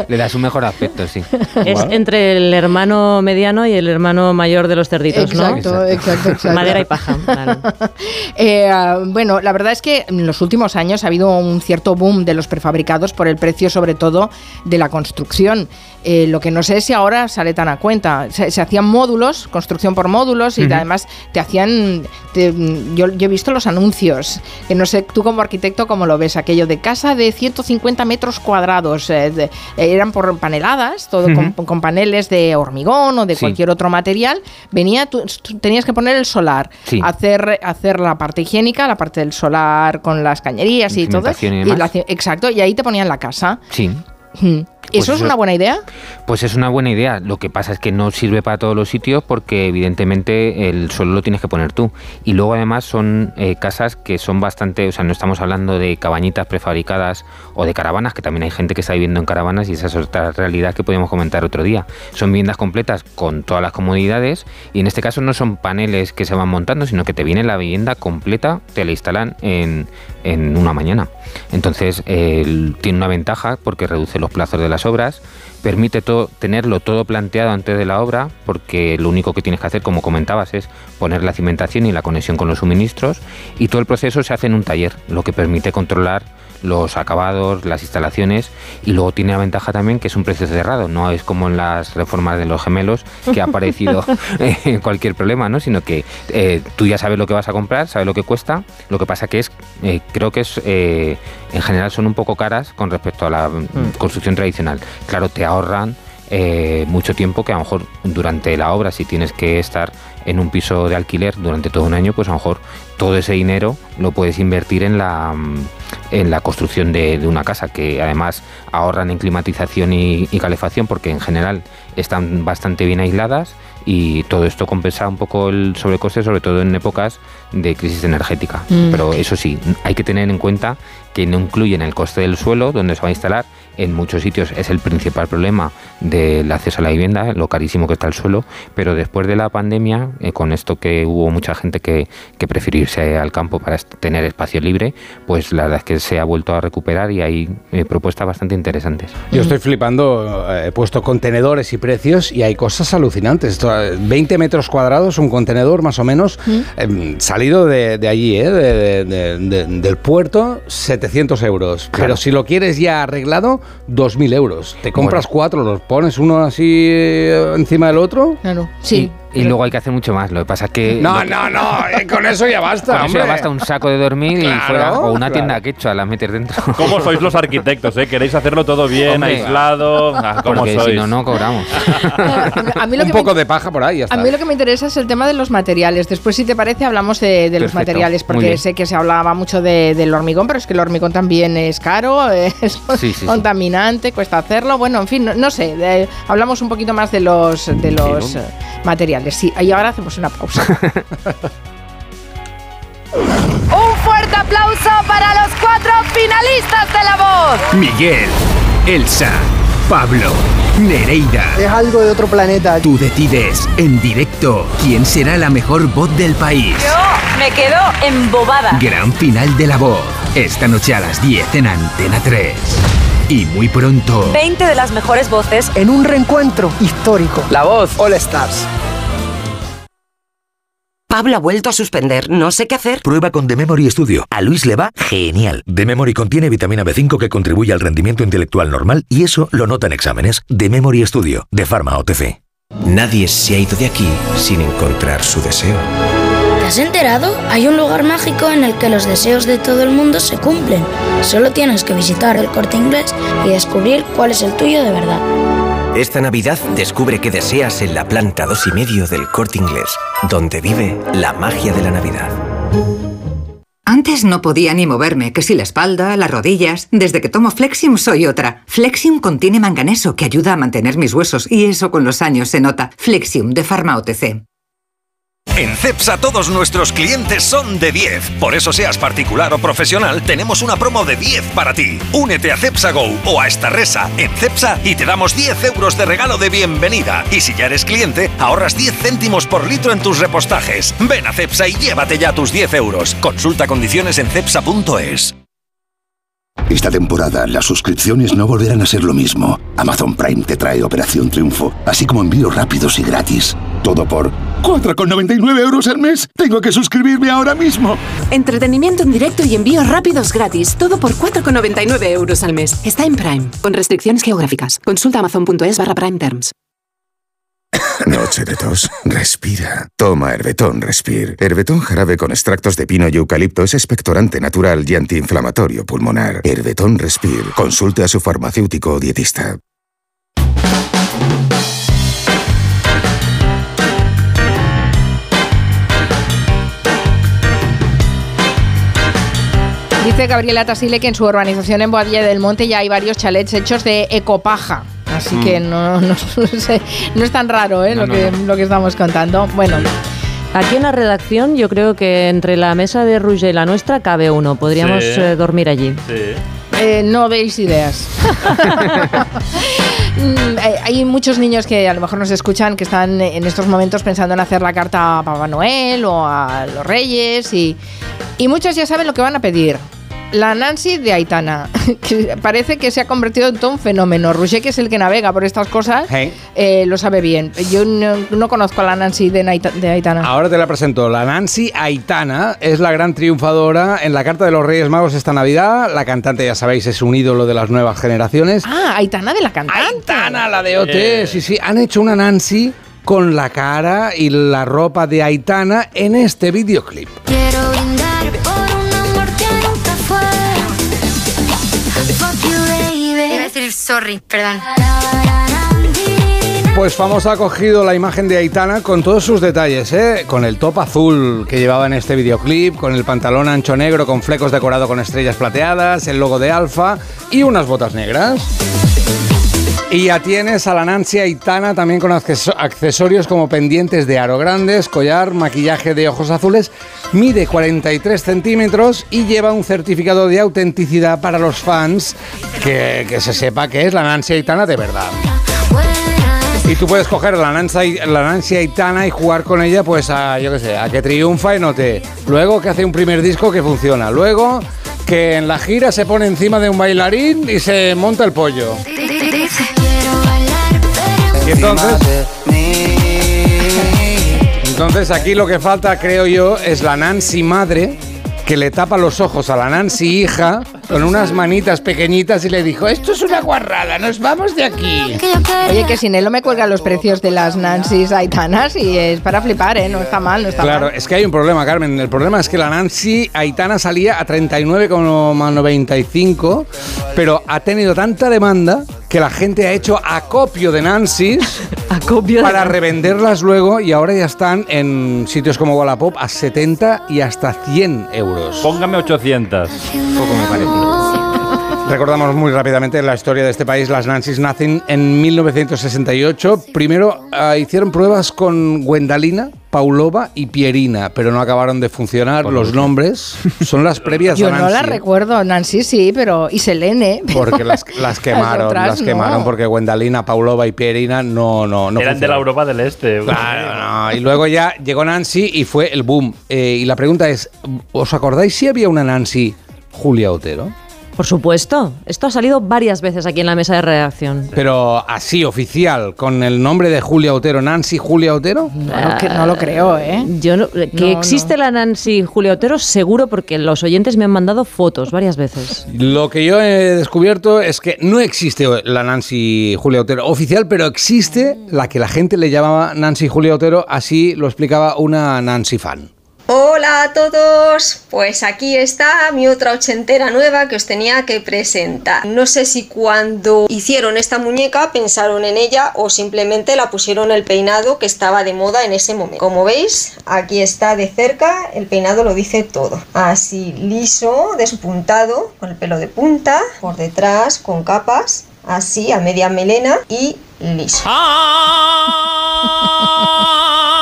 le das un mejor aspecto, sí. Es entre el hermano mediano y el hermano mayor de los cerditos, ¿no? Exacto, exacto, exacto. Madera y paja. vale. Eh, bueno, la verdad es que en los últimos años ha habido un cierto boom de los prefabricados por el precio, sobre todo, de la construcción. Eh, lo que no sé es si ahora sale tan a cuenta. Se, se hacían módulos, construcción por módulos, y además te hacían. te- yo, yo he visto los anuncios, que no sé tú como arquitecto cómo lo ves, aquello de casa de 150 metros cuadrados. eh, de- eh, eran por paneladas, todo con, paneles de hormigón o de Sí. cualquier otro material. Venía, tú, tú tenías que poner el solar, Sí. hacer, hacer la parte higiénica, la parte del solar con las cañerías y todo. Y demás. la exacto, y ahí te ponían la casa. Sí. Hmm. ¿Eso Pues es una buena idea? Pues es una buena idea. Lo que pasa es que no sirve para todos los sitios porque evidentemente el suelo lo tienes que poner tú. Y luego además son eh, casas que son bastante, o sea, no estamos hablando de cabañitas prefabricadas o de caravanas, que también hay gente que está viviendo en caravanas y esa es otra realidad que podemos comentar otro día. Son viviendas completas con todas las comodidades y en este caso no son paneles que se van montando, sino que te viene la vivienda completa, te la instalan en, en una mañana. Entonces eh, tiene una ventaja porque reduce los plazos de las obras, permite tenerlo todo planteado antes de la obra, porque lo único que tienes que hacer, como comentabas, es poner la cimentación y la conexión con los suministros, y todo el proceso se hace en un taller, lo que permite controlar los acabados, las instalaciones, y luego tiene la ventaja también que es un precio cerrado, no es como en las reformas de los gemelos, que ha aparecido eh, cualquier problema, ¿no? sino que eh, tú ya sabes lo que vas a comprar, sabes lo que cuesta, lo que pasa que es, eh, creo que es, eh, en general son un poco caras con respecto a la mm, construcción tradicional. Claro, te ahorran mucho tiempo que a lo mejor durante la obra, si tienes que estar en un piso de alquiler durante todo un año, pues a lo mejor todo ese dinero lo puedes invertir en la, mm, en la construcción de, una casa, que además ahorran en climatización y calefacción porque en general están bastante bien aisladas y todo esto compensa un poco el sobrecoste, sobre todo en épocas de crisis energética. Mm. Pero eso sí, hay que tener en cuenta que no incluyen el coste del suelo donde se va a instalar. En muchos sitios es el principal problema del acceso a la vivienda, lo carísimo que está el suelo, pero después de la pandemia, eh, con esto que hubo mucha gente que, que prefirió irse al campo para tener espacio libre, pues la verdad es que se ha vuelto a recuperar y hay eh, propuestas bastante interesantes. Yo estoy flipando, eh, he puesto contenedores y precios y hay cosas alucinantes. Esto, eh, 20 metros cuadrados, un contenedor más o menos, eh, salido de, de allí, eh, de- de- de- del puerto, 700 euros. Pero si lo quieres ya arreglado, 2.000 euros. Te compras cuatro, los pones uno así eh, encima del otro. Claro, sí. Y, luego hay que hacer mucho más. Lo que pasa es que. No, que- no, no, eh, con eso ya basta, Con eso ya basta un saco de dormir y fuera. O una claro. tienda quechua, la metes dentro. ¿Cómo sois los arquitectos? Eh? ¿Queréis hacerlo todo bien, Hombre, aislado? Ah, ¿Cómo Porque sois? si no, no cobramos. A mí lo un que poco me- de paja por ahí, ya está. A mí lo que me interesa es el tema de los materiales. Después, si te parece, hablamos de, de los materiales, porque sé que se hablaba mucho de- del hormigón, pero es que el hormigón también es caro, es Sí, sí, sí. contaminante, cuesta hacerlo. Bueno, en fin, no, no sé. de- hablamos un poquito más de los, de los ¿no? Materiales. Sí, y ahora hacemos una pausa. Un fuerte aplauso para los cuatro finalistas de La Voz. Miguel, Elsa, Pablo, Nereida. Es algo de otro planeta. Tú decides en directo quién será la mejor voz del país. Yo me quedo embobada. Gran final de la voz. Esta noche a las 10 en Antena 3. Y muy pronto. 20 de las mejores voces En un reencuentro histórico. La voz All Stars. Pablo ha vuelto a suspender, no sé qué hacer. Prueba con The Memory Studio. A Luis le va genial. The Memory contiene vitamina B5 que contribuye al rendimiento intelectual normal y eso lo nota en exámenes. The Memory Studio, de Pharma OTC. Nadie se ha ido de aquí sin encontrar su deseo. ¿Te has enterado? Hay un lugar mágico en el que los deseos de todo el mundo se cumplen. Solo tienes que visitar el corte inglés y descubrir cuál es el tuyo de verdad. Esta Navidad descubre qué deseas en la planta dos y medio del Corte Inglés, donde vive la magia de la Navidad. Antes no podía ni moverme, que si la espalda, las rodillas. Desde que tomo Flexium soy otra. Flexium contiene manganeso que ayuda a mantener mis huesos y eso con los años se nota. Flexium de Pharma OTC. En CEPSA todos nuestros clientes son de 10. Por eso seas particular o profesional, tenemos una promo de 10 para ti. Únete a CEPSA Go o a esta resa en CEPSA y te damos 10 euros de regalo de bienvenida. Y si ya eres cliente, ahorras 10 céntimos por litro en tus repostajes. Ven a CEPSA y llévate ya tus 10 euros. Consulta condiciones en cepsa.es. Esta temporada las suscripciones no volverán a ser lo mismo. Amazon Prime te trae Operación Triunfo, así como envíos rápidos y gratis. Todo por 4,99 euros al mes. Tengo que suscribirme ahora mismo. Entretenimiento en directo y envíos rápidos gratis. Todo por 4,99 euros al mes. Está en Prime, con restricciones geográficas. Consulta amazon.es barra Prime Terms. Noche de tos. Respira. Toma Herbetón Respir. Herbetón jarabe con extractos de pino y eucalipto es expectorante natural y antiinflamatorio pulmonar. Herbetón Respir. Consulte a su farmacéutico o dietista. Dice Gabriela Tasile que en su urbanización en Boadilla del Monte ya hay varios chalets hechos de ecopaja. Así Mm. que no, no, es tan raro ¿eh? No, lo, no, que, lo que estamos contando. Bueno, Aquí en la redacción yo creo que entre la mesa de Ruge y la nuestra cabe uno. Podríamos Sí. eh, dormir allí. eh, no deis ideas. Mm, eh, Hay muchos niños que a lo mejor nos escuchan que están en estos momentos pensando en hacer la carta a Papá Noel o a los Reyes y, y muchos ya saben lo que van a pedir. La Nancy de Aitana, que parece que se ha convertido en todo un fenómeno. Roger, que es el que navega por estas cosas, eh, lo sabe bien. Yo no, no conozco a la Nancy de, Naita- de Aitana. Ahora te la presento. La Nancy Aitana es la gran triunfadora en la Carta de los Reyes Magos esta Navidad. La cantante, ya sabéis, es un ídolo de las nuevas generaciones. Ah, Aitana de la cantante. Aitana, la de OT. Sí, sí. Han hecho una Nancy con la cara y la ropa de Aitana en este videoclip. Quiero sorry, perdón. Pues famosa ha cogido la imagen de Aitana con todos sus detalles, ¿eh? Con el top azul que llevaba en este videoclip, con el pantalón ancho negro con flecos decorado con estrellas plateadas, el logo de Alfa y unas botas negras. Y ya tienes a la Nancy Aitana también con acceso- accesorios como pendientes de aro grandes, collar, maquillaje de ojos azules. Mide 43 centímetros y lleva un certificado de autenticidad para los fans que, que se sepa que es la Nancy Aitana de verdad. Y tú puedes coger la Nancy, la Nancy Aitana y jugar con ella, pues a, yo qué sé, a que triunfa y no te. Luego que hace un primer disco que funciona. Luego que en la gira se pone encima de un bailarín y se monta el pollo. Y entonces. Entonces aquí lo que falta, creo yo, es la Nancy madre que le tapa los ojos a la Nancy hija con unas manitas pequeñitas y le dijo, esto es una guarrada, nos vamos de aquí. Oye, que sin él no me cuelgan los precios de las Nancy's Aitanas y es para flipar, ¿eh? No está mal, no está Claro, mal. es que hay un problema, Carmen. El problema es que la Nancy Aitana salía a 39,95, pero ha tenido tanta demanda que la gente ha hecho acopio de Nancy's para revenderlas luego y ahora ya están en sitios como Wallapop a 70 y hasta 100 euros. Póngame 800. Poco me parece. Recordamos muy rápidamente la historia de este país. Las Nancy's nacen en 1968. Primero eh, hicieron pruebas con Gwendalina, Paulova y Pierina, pero no acabaron de funcionar. Los nombres son las previas Yo a no Nancy. la recuerdo, Nancy sí, pero y Selene. pero Porque las, las quemaron, otras las no. quemaron porque Gwendalina, Paulova y Pierina no, no, no Eran de la. Europa del Este. Claro, no. Y luego ya llegó Nancy y fue el boom. Eh, y la pregunta es, ¿os acordáis si había una Nancy Julia Otero? Por supuesto. Esto ha salido varias veces aquí en la mesa de redacción. Pero así, oficial, con el nombre de Julia Otero, Nancy Julia Otero. No, que no lo creo, ¿eh? Yo no- que No, existe la Nancy Julia Otero, seguro, porque los oyentes me han mandado fotos varias veces. Lo que yo he descubierto es que no existe la Nancy Julia Otero oficial, pero existe la que la gente le llamaba Nancy Julia Otero, así lo explicaba una Nancy fan. Hola a todos, pues aquí está mi otra ochentera nueva que os tenía que presentar. No sé si cuando hicieron esta muñeca pensaron en ella o simplemente la pusieron el peinado que estaba de moda en ese momento. Como veis, aquí está de cerca, el peinado lo dice todo. Así liso, despuntado, con el pelo de punta, por detrás con capas, así a media melena y liso.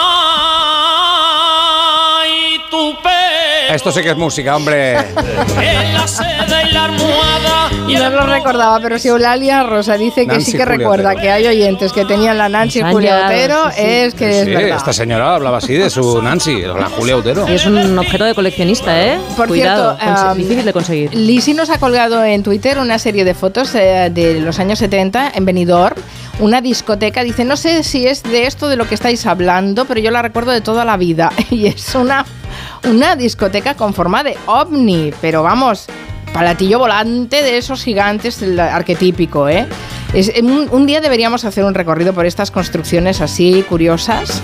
Esto sí que es música, hombre. Y no lo recordaba, pero si Eulalia Rosa dice que Nancy sí que recuerda Otero. que hay oyentes que tenían la Nancy Julia llegado, Otero, sí, sí. es que es Sí, verdad. esta señora hablaba así de su Nancy, la Julia Otero. Y es un objeto de coleccionista, ¿eh? Por Cuidado, cierto, um, difícil de conseguir. Lisi nos ha colgado en Twitter una serie de fotos eh, de los años 70 en Benidorm, una discoteca. Dice, no sé si es de esto de lo que estáis hablando, pero yo la recuerdo de toda la vida. Y es una, una discoteca con forma de ovni, pero vamos, palatillo volante de esos gigantes, arquetípico, ¿eh? Es, en un, un día deberíamos hacer un recorrido por estas construcciones así curiosas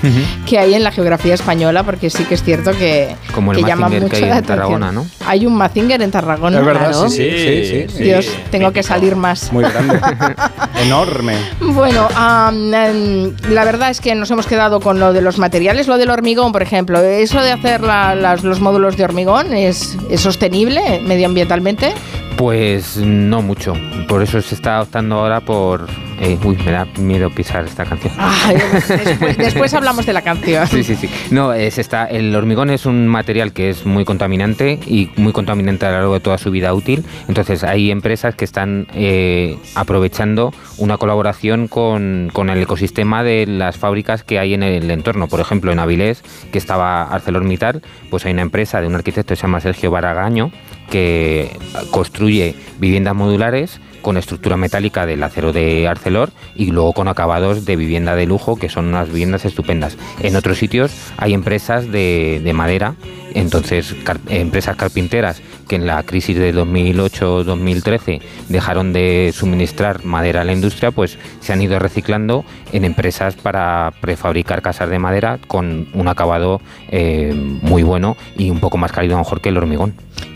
que hay en la geografía española, porque sí que es cierto que, Como el que llama mucho que hay la en Tarragona, atención. ¿no? Hay un Mazinger en Tarragona. Es verdad, sí, sí, sí, sí. Dios, tengo que salir más. Muy grande. Enorme. Bueno, em, la verdad es que nos hemos quedado con lo de los materiales, lo del hormigón, por ejemplo. ¿Eso de hacer la- las- los módulos de hormigón es, es sostenible medioambientalmente? Pues no mucho. Por eso se está optando ahora por. Eh, uy, me da miedo pisar esta canción. Ay, después, después hablamos de la canción. Sí, sí, sí. No, es está, el hormigón es un material que es muy contaminante y muy contaminante a lo largo de toda su vida útil. Entonces hay empresas que están eh, aprovechando una colaboración con, con el ecosistema de las fábricas que hay en el entorno. Por ejemplo, en Avilés, que estaba ArcelorMittal, pues hay una empresa de un arquitecto que se llama Sergio Baragaño que construye viviendas modulares con estructura metálica del acero de Arcelor y luego con acabados de vivienda de lujo, que son unas viviendas estupendas. En otros sitios hay empresas de, de madera, entonces car- empresas carpinteras que en la crisis de 2008-2013 dejaron de suministrar madera a la industria, pues se han ido reciclando en empresas para prefabricar casas de madera con un acabado eh, muy bueno y un poco más cálido a lo mejor que el hormigón.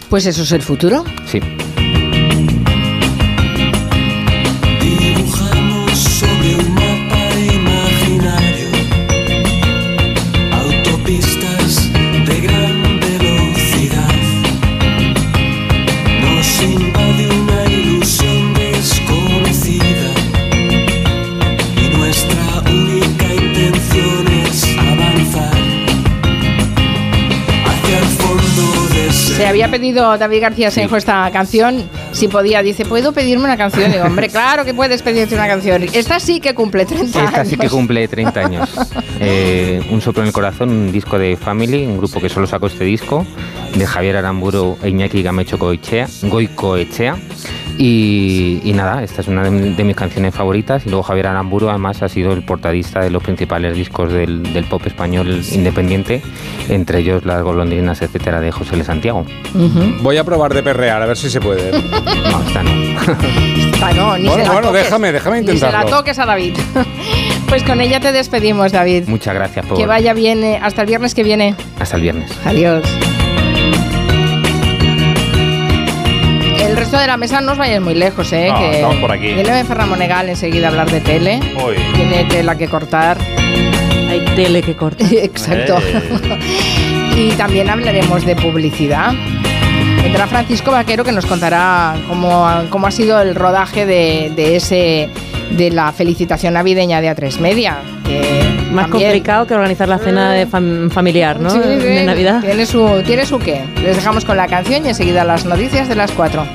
Pues eso es el futuro. Sí. Pedido David García Senjo esta canción. Si podía, dice, ¿puedo pedirme una canción? Digo, hombre, claro que puedes pedirte una canción. Esta sí que cumple 30 Esta años. sí que cumple 30 años. Eh, un soplo en el corazón, un disco de Family, un grupo que solo sacó este disco, de Javier Aramburu e Iñaki Gamecho Goicoechea. Y, y nada, esta es una de, de mis canciones favoritas. Y luego Javier Aramburu además ha sido el portadista de los principales discos del, del pop español independiente, entre ellos las golondrinas, etcétera, de José L. Santiago. Voy a probar de perrear, a ver si se puede. No, esta no. Esta no, ni Bueno, se la bueno, toques. déjame, déjame Ni se la intentarlo. toques a David. pues con ella te despedimos, David. Muchas gracias por. Que vaya bien eh, hasta el viernes que viene. Hasta el viernes. Adiós. El resto de la mesa no os vayáis muy lejos, ¿eh? No, que estamos por aquí. Viene Ferran Monegal enseguida a hablar de tele. Uy. Tiene tela que cortar. Hay tele que corta. Exacto. y también hablaremos de publicidad. Vendrá Francisco Vaquero que nos contará cómo, ha- cómo ha sido el rodaje de, de ese de la felicitación navideña de A3 Media. que Más también- complicado que organizar la cena de fam- familiar, ¿no? Sí, sí, De Navidad. Tiene su, tiene su qué. Les dejamos con la canción y enseguida las noticias de las 4.